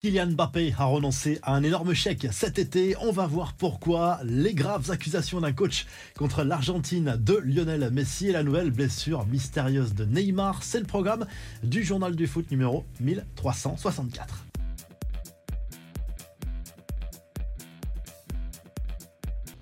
Kylian Mbappé a renoncé à un énorme chèque cet été. On va voir pourquoi. Les graves accusations d'un coach contre l'Argentine de Lionel Messi et la nouvelle blessure mystérieuse de Neymar. C'est le programme du journal du foot numéro 1364.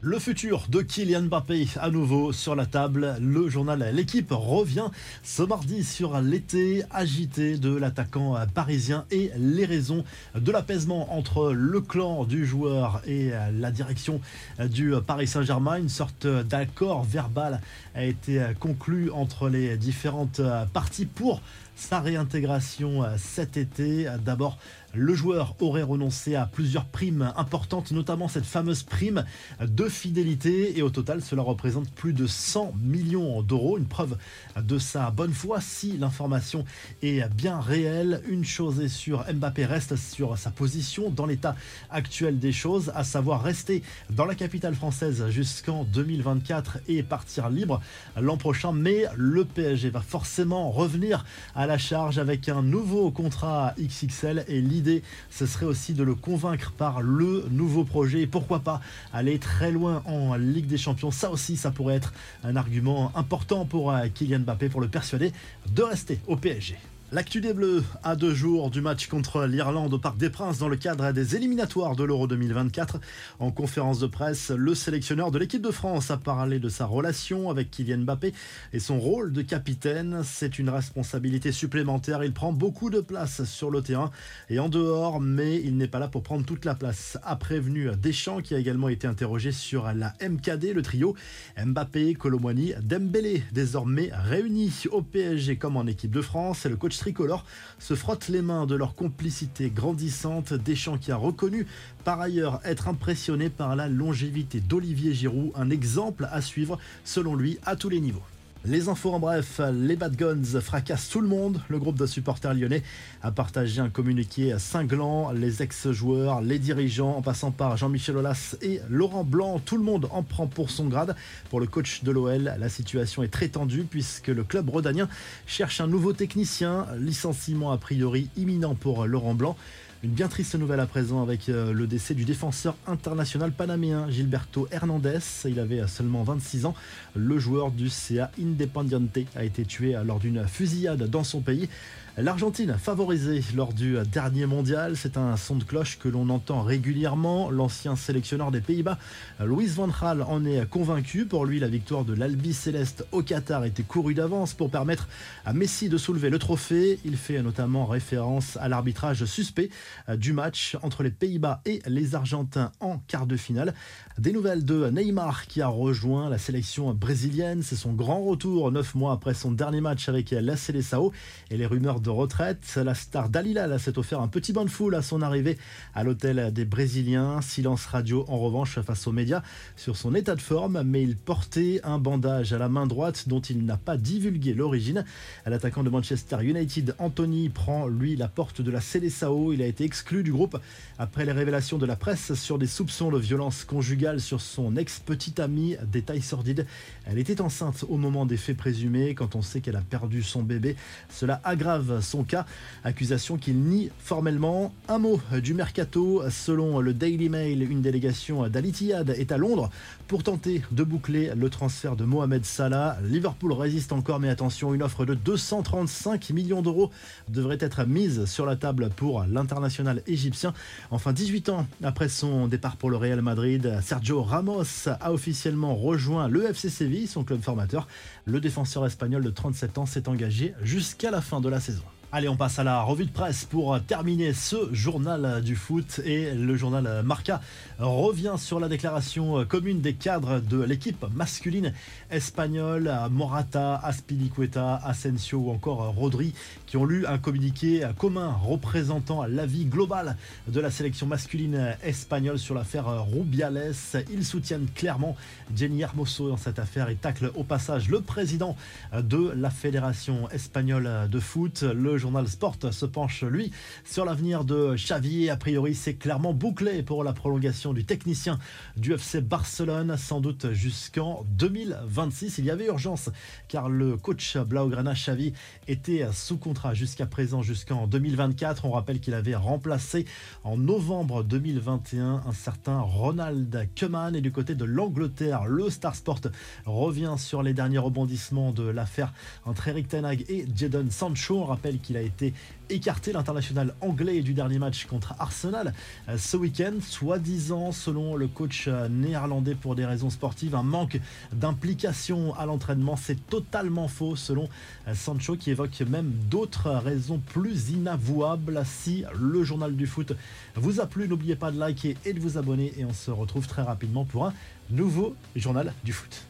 Le futur de Kylian Mbappé à nouveau sur la table. Le journal L'équipe revient ce mardi sur l'été agité de l'attaquant parisien et les raisons de l'apaisement entre le clan du joueur et la direction du Paris Saint-Germain. Une sorte d'accord verbal a été conclu entre les différentes parties pour sa réintégration cet été. D'abord, le joueur aurait renoncé à plusieurs primes importantes, notamment cette fameuse prime de fidélité. Et au total, cela représente plus de 100 millions d'euros. Une preuve de sa bonne foi si l'information est bien réelle. Une chose est sûre, Mbappé reste sur sa position dans l'état actuel des choses, à savoir rester dans la capitale française jusqu'en 2024 et partir libre l'an prochain. Mais le PSG va forcément revenir à la charge avec un nouveau contrat XXL et l'idée ce serait aussi de le convaincre par le nouveau projet et pourquoi pas aller très loin en Ligue des Champions. Ça aussi, ça pourrait être un argument important pour euh, Kylian Mbappé pour le persuader de rester au PSG. L'actu des Bleus à deux jours du match contre l'Irlande au Parc des Princes dans le cadre des éliminatoires de l'Euro 2024. En conférence de presse, le sélectionneur de l'équipe de France a parlé de sa relation avec Kylian Mbappé et son rôle de capitaine. C'est une responsabilité supplémentaire. Il prend beaucoup de place sur le terrain et en dehors, mais il n'est pas là pour prendre toute la place. A prévenu Deschamps qui a également été interrogé sur la MKD, le trio Mbappé, Colomwani, Dembélé, désormais réunis au PSG comme en équipe de France. Et le coach tricolore se frottent les mains de leur complicité grandissante. Deschamps qui a reconnu par ailleurs être impressionné par la longévité d'Olivier Giroud, un exemple à suivre selon lui à tous les niveaux. Les infos en bref, les Bad Guns fracassent tout le monde. Le groupe de supporters lyonnais a partagé un communiqué cinglant. Les ex-joueurs, les dirigeants, en passant par Jean-Michel Aulas et Laurent Blanc, tout le monde en prend pour son grade. Pour le coach de l'OL, la situation est très tendue puisque le club rodanien cherche un nouveau technicien. Licenciement a priori imminent pour Laurent Blanc. Une bien triste nouvelle à présent avec euh, le décès du défenseur international panaméen Gilberto Hernandez. Il avait euh, seulement 26 ans. Le joueur du CA Independiente a été tué euh, lors d'une fusillade dans son pays. L'Argentine favorisée lors du dernier mondial, c'est un son de cloche que l'on entend régulièrement. L'ancien sélectionneur des Pays-Bas, Louis Van Gaal, en est convaincu. Pour lui, la victoire de l'Albi Céleste au Qatar était courue d'avance pour permettre à Messi de soulever le trophée. Il fait notamment référence à l'arbitrage suspect du match entre les Pays-Bas et les Argentins en quart de finale. Des nouvelles de Neymar qui a rejoint la sélection brésilienne. C'est son grand retour neuf mois après son dernier match avec la Seleção et les rumeurs de retraite. La star Dalila s'est offert un petit bain de foule à son arrivée à l'hôtel des Brésiliens. Silence radio en revanche face aux médias sur son état de forme, mais il portait un bandage à la main droite dont il n'a pas divulgué l'origine. L'attaquant de Manchester United, Anthony, prend lui la porte de la Seleção. Il a été exclu du groupe après les révélations de la presse sur des soupçons de violence conjugale sur son ex-petite amie. Détail sordide, elle était enceinte au moment des faits présumés. Quand on sait qu'elle a perdu son bébé, cela aggrave son cas. Accusation qu'il nie formellement. Un mot du mercato. Selon le Daily Mail, une délégation d'Al est à Londres pour tenter de boucler le transfert de Mohamed Salah. Liverpool résiste encore, mais attention, une offre de 235 millions d'euros devrait être mise sur la table pour l'international égyptien. Enfin, 18 ans après son départ pour le Real Madrid, Sergio Ramos a officiellement rejoint le FC Séville, son club formateur. Le défenseur espagnol de 37 ans s'est engagé jusqu'à la fin de la saison. Allez, on passe à la revue de presse pour terminer ce journal du foot. Et le journal Marca revient sur la déclaration commune des cadres de l'équipe masculine espagnole, Morata, Aspilicueta, Asensio ou encore Rodri, qui ont lu un communiqué commun représentant l'avis global de la sélection masculine espagnole sur l'affaire Rubiales. Ils soutiennent clairement Jenny Hermoso dans cette affaire et taclent au passage le président de la Fédération espagnole de foot. Le Le journal Sport se penche, lui, sur l'avenir de Xavi. A priori, c'est clairement bouclé pour la prolongation du technicien du FC Barcelone, sans doute jusqu'en 2026. Il y avait urgence car le coach Blaugrana Xavi était sous contrat jusqu'à présent, jusqu'en 2024. On rappelle qu'il avait remplacé en novembre 2021 un certain Ronald Koeman. Et du côté de l'Angleterre, le Star Sport revient sur les derniers rebondissements de l'affaire entre Eric Tenag et Jadon Sancho. On rappelle qu'il a été écarté l'international anglais du dernier match contre Arsenal euh, ce week-end, soi-disant, selon le coach euh, néerlandais pour des raisons sportives, un manque d'implication à l'entraînement. C'est totalement faux, selon euh, Sancho, qui évoque même d'autres raisons plus inavouables. Si le journal du foot vous a plu, n'oubliez pas de liker et de vous abonner, et on se retrouve très rapidement pour un nouveau journal du foot.